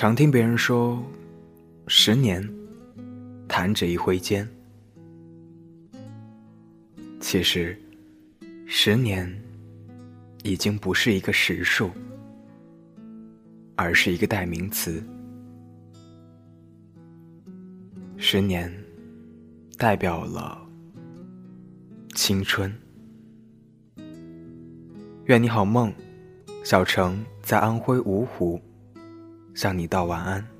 常听别人说，十年弹指一挥间。其实，十年已经不是一个实数，而是一个代名词。十年代表了青春。愿你好梦，小城在安徽芜湖向你道晚安。